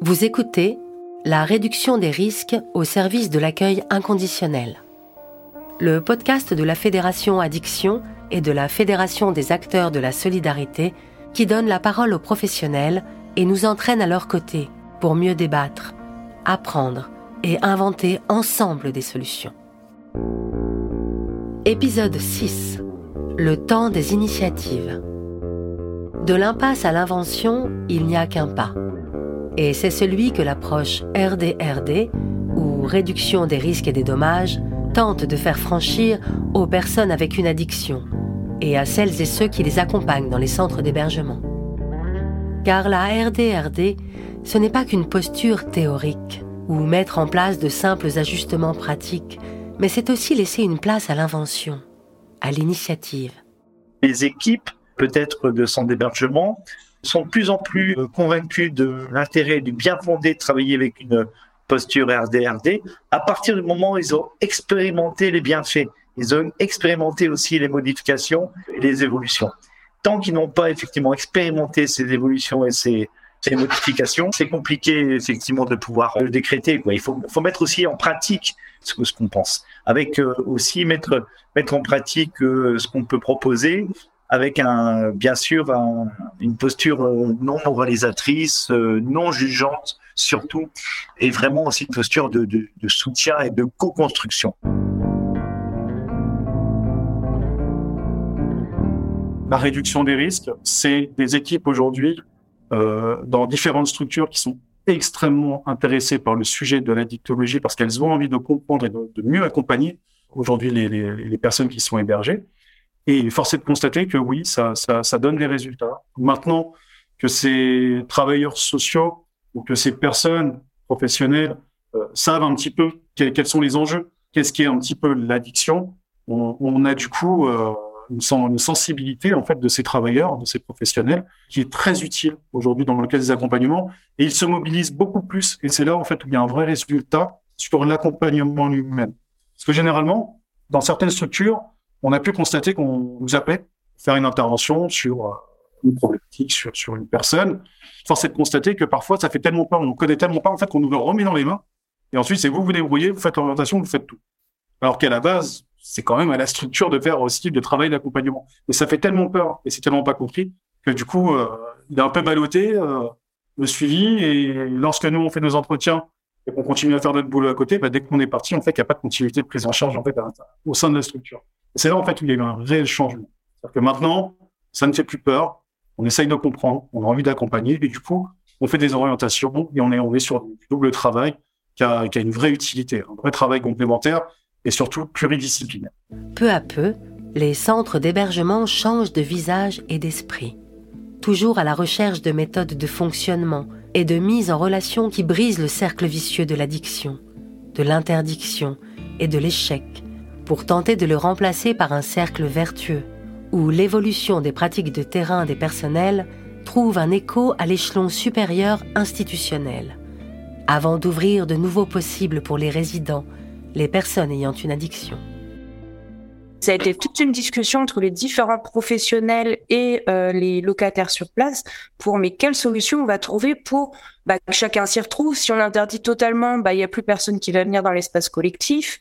Vous écoutez La réduction des risques au service de l'accueil inconditionnel. Le podcast de la Fédération Addiction et de la Fédération des acteurs de la solidarité qui donne la parole aux professionnels et nous entraîne à leur côté pour mieux débattre, apprendre et inventer ensemble des solutions. Épisode 6. Le temps des initiatives. De l'impasse à l'invention, il n'y a qu'un pas. Et c'est celui que l'approche RDRD, ou réduction des risques et des dommages, tente de faire franchir aux personnes avec une addiction et à celles et ceux qui les accompagnent dans les centres d'hébergement. Car la RDRD, ce n'est pas qu'une posture théorique ou mettre en place de simples ajustements pratiques, mais c'est aussi laisser une place à l'invention, à l'initiative. Les équipes, peut-être de centres d'hébergement, sont de plus en plus euh, convaincus de l'intérêt du bien fondé de travailler avec une posture RDRD à partir du moment où ils ont expérimenté les bienfaits. Ils ont expérimenté aussi les modifications et les évolutions. Tant qu'ils n'ont pas effectivement expérimenté ces évolutions et ces, modifications, c'est compliqué effectivement de pouvoir le décréter. Quoi. Il faut, mettre aussi en pratique ce, ce qu'on pense, avec euh, aussi mettre mettre en pratique euh, ce qu'on peut proposer avec un, bien sûr une posture euh, non moralisatrice, euh, non jugeante surtout, et vraiment aussi une posture de, soutien et de co-construction. La réduction des risques, c'est des équipes aujourd'hui euh, dans différentes structures qui sont extrêmement intéressées par le sujet de la dictologie parce qu'elles ont envie de comprendre et de, mieux accompagner aujourd'hui les personnes qui sont hébergées. Et force est de constater que oui, ça, ça, ça donne des résultats. Maintenant que ces travailleurs sociaux ou que ces personnes professionnelles euh, savent un petit peu quels, sont les enjeux, qu'est-ce qui est un petit peu l'addiction, on, a du coup euh, une, une, sensibilité en fait de ces travailleurs, de ces professionnels, qui est très utile aujourd'hui dans le cas des accompagnements. Et ils se mobilisent beaucoup plus. Et c'est là en fait où il y a un vrai résultat sur l'accompagnement lui-même. Parce que généralement, dans certaines structures, on a pu constater qu'on nous appelait faire une intervention sur euh, une problématique, sur, sur une personne. Force est de constater que parfois, ça fait tellement peur, on connaît tellement pas, en fait, qu'on nous le remet dans les mains. Et ensuite, c'est vous vous débrouillez, vous faites l'orientation, vous faites tout. Alors qu'à la base, c'est quand même à la structure de faire aussi le travail d'accompagnement. Mais ça fait tellement peur et c'est tellement pas compris que du coup, euh, il est un peu ballotté, euh, le suivi. Et lorsque nous, on fait nos entretiens et qu'on continue à faire notre boulot à côté, bah, dès qu'on est parti, en fait, il n'y a pas de continuité de prise en charge au sein de la structure. C'est là en fait où il y a eu un réel changement. C'est-à-dire que maintenant, ça ne fait plus peur, on essaye de comprendre, on a envie d'accompagner, et du coup, on fait des orientations et on est, on sur du double travail qui a, qui a une vraie utilité, un vrai travail complémentaire et surtout pluridisciplinaire. Peu à peu, les centres d'hébergement changent de visage et d'esprit, toujours à la recherche de méthodes de fonctionnement et de mise en relation qui brisent le cercle vicieux de l'addiction, de l'interdiction et de l'échec pour tenter de le remplacer par un cercle vertueux, où l'évolution des pratiques de terrain des personnels trouve un écho à l'échelon supérieur institutionnel, avant d'ouvrir de nouveaux possibles pour les résidents, les personnes ayant une addiction. Ça a été toute une discussion entre les différents professionnels et euh, les locataires sur place pour mais quelle solution on va trouver pour bah, que chacun s'y retrouve? Si on interdit totalement, bah il y a plus personne qui va venir dans l'espace collectif.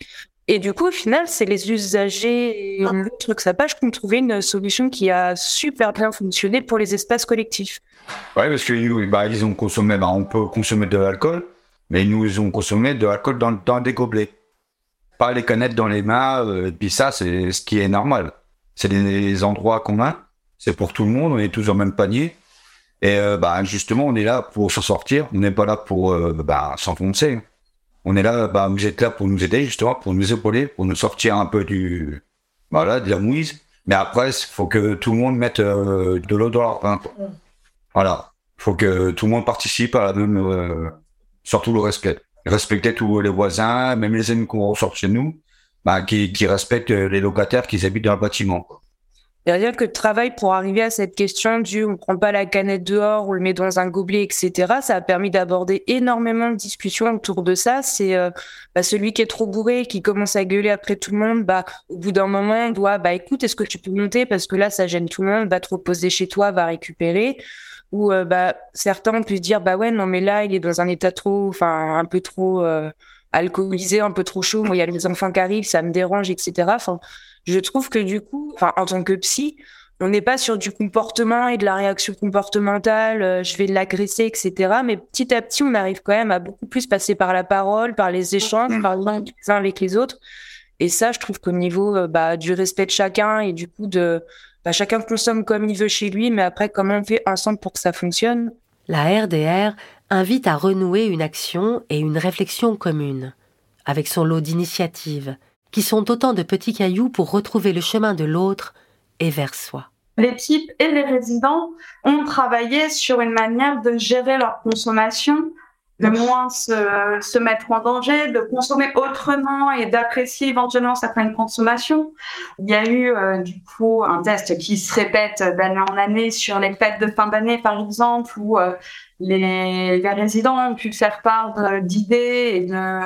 Et du coup, au final, c'est les usagers et le truc page qui ont trouvé une solution qui a super bien fonctionné pour les espaces collectifs. Oui, parce que bah, ont consommé, bah, on peut consommer de l'alcool, mais ils nous ont consommé de l'alcool dans, dans, des gobelets. Pas les canettes dans les mains, euh, et puis ça, c'est ce qui est normal. C'est des endroits communs, c'est pour tout le monde, on est tous en même panier. Et euh, bah, justement, on est là pour s'en sortir, on n'est pas là pour euh, bah, s'enfoncer on est là, bah, vous êtes là pour nous aider, justement, pour nous épauler, pour nous sortir un peu du, voilà, de la mouise. Mais après, il faut que tout le monde mette euh, de l'eau dans leur pain. Voilà. Il faut que tout le monde participe à la même, euh, surtout le respect. Respecter tous les voisins, même les amis qu'on ressort chez nous, bah, qui, qui respectent les locataires qui habitent dans le bâtiment. Et rien que de travail pour arriver à cette question du on prend pas la canette dehors, on le met dans un gobelet, etc. Ça a permis d'aborder énormément de discussions autour de ça. C'est euh, bah, celui qui est trop bourré, qui commence à gueuler après tout le monde. Bah, au bout d'un moment, on doit bah écoute, est-ce que tu peux monter? Parce que là ça gêne tout le monde. Va te reposer chez toi, va récupérer. où euh, bah, certains pu dire bah ouais non mais là il est dans un état trop enfin un peu trop euh, alcoolisé un peu trop chaud moi il y a les enfants qui arrivent ça me dérange etc enfin je trouve que du coup enfin en tant que psy on n'est pas sur du comportement et de la réaction comportementale euh, je vais l'agresser etc mais petit à petit on arrive quand même à beaucoup plus passer par la parole par les échanges par les uns avec les autres. Et ça je trouve qu'au niveau bah, du respect de chacun et du coup de bah, chacun consomme comme il veut chez lui, mais après, comment on fait ensemble pour que ça fonctionne? La RDR invite à renouer une action et une réflexion commune, avec son lot d'initiatives, qui sont autant de petits cailloux pour retrouver le chemin de l'autre et vers soi. Les types et les résidents ont travaillé sur une manière de gérer leur consommation de moins se, se, mettre en danger, de consommer autrement et d'apprécier éventuellement certaines consommations. Il y a eu euh, du coup un test qui se répète d'année en année sur les fêtes de fin d'année par exemple, où euh, les, les, résidents ont pu faire part d'idées et, de,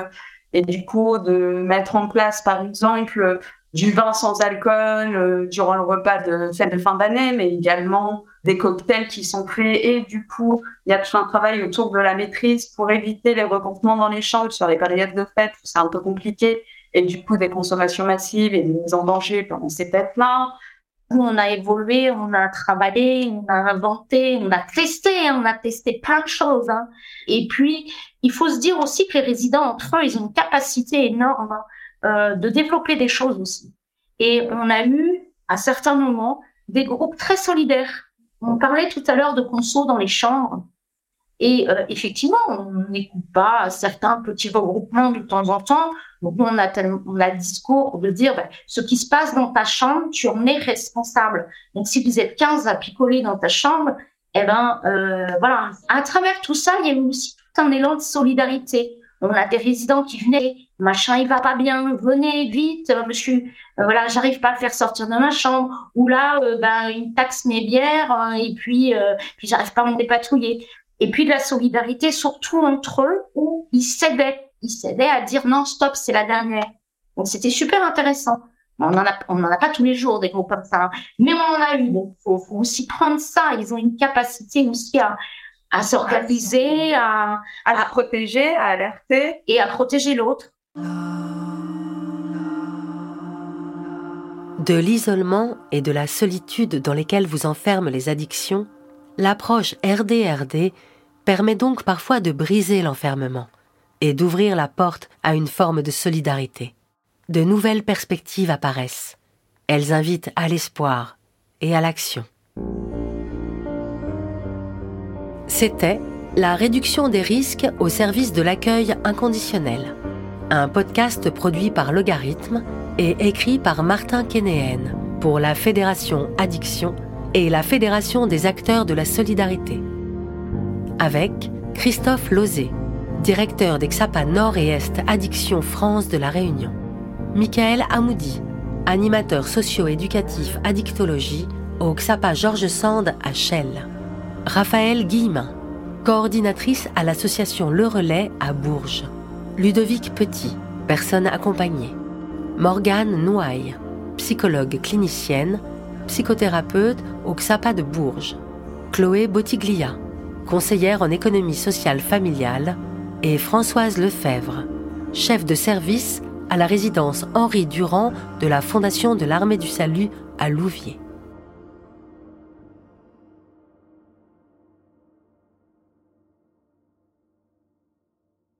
et du coup de mettre en place par exemple du vin sans alcool euh, durant le repas de fête de fin d'année, mais également des cocktails qui sont créés. Et du coup, il y a tout un travail autour de la maîtrise pour éviter les regroupements dans les chambres sur les périodes de fête où c'est un peu compliqué. Et du coup, des consommations massives et des mises en danger pendant ces fêtes-là. On a évolué, on a travaillé, on a inventé, on a testé, on a testé plein de choses. Hein. Et puis, il faut se dire aussi que les résidents entre eux, ils ont une capacité énorme euh, de développer des choses aussi. Et on a eu, à certains moments, des groupes très solidaires. On parlait tout à l'heure de conso dans les chambres. Et euh, effectivement, on n'écoute pas certains petits regroupements de temps en temps. Donc, on a, on a le discours de dire, ben, ce qui se passe dans ta chambre, tu en es responsable. Donc, si vous êtes 15 à picoler dans ta chambre, eh ben, euh, voilà. À travers tout ça, il y a aussi tout un élan de solidarité. On a des résidents qui venaient, machin, il va pas bien, venez vite, euh, monsieur, euh, voilà, j'arrive pas à le faire sortir de ma chambre. Ou là, euh, ben, une taxe mes bières, hein, et puis, puis j'arrive pas à me dépatouiller. Et puis de la solidarité, surtout entre eux, où ils s'aidaient, ils s'aidaient à dire non, stop, c'est la dernière. Donc c'était super intéressant. On en a, on en a pas tous les jours des groupes comme ça, hein. mais on en a eu. Donc faut, faut aussi prendre ça. Ils ont une capacité aussi à, à s'organiser, à, à, à protéger, à alerter et à protéger l'autre. De l'isolement et de la solitude dans lesquels vous enferment les addictions, l'approche RDRD permet donc parfois de briser l'enfermement et d'ouvrir la porte à une forme de solidarité. De nouvelles perspectives apparaissent. Elles invitent à l'espoir et à l'action. C'était La réduction des risques au service de l'accueil inconditionnel, un podcast produit par Logarithme et écrit par Martin Kénéen pour la Fédération Addiction et la Fédération des acteurs de la solidarité. Avec Christophe Lozé, directeur d'Exapa Nord et Est Addiction France de la Réunion. Michael Amoudi, animateur socio-éducatif addictologie au XAPA Georges Sand à Chelles. Raphaël Guillemin, coordinatrice à l'association Le Relais à Bourges. Ludovic Petit, personne accompagnée. Morgane Nouaille, psychologue clinicienne, psychothérapeute au XAPA de Bourges. Chloé Botiglia, conseillère en économie sociale familiale. Et Françoise Lefebvre, chef de service à la résidence Henri Durand de la Fondation de l'Armée du Salut à Louviers.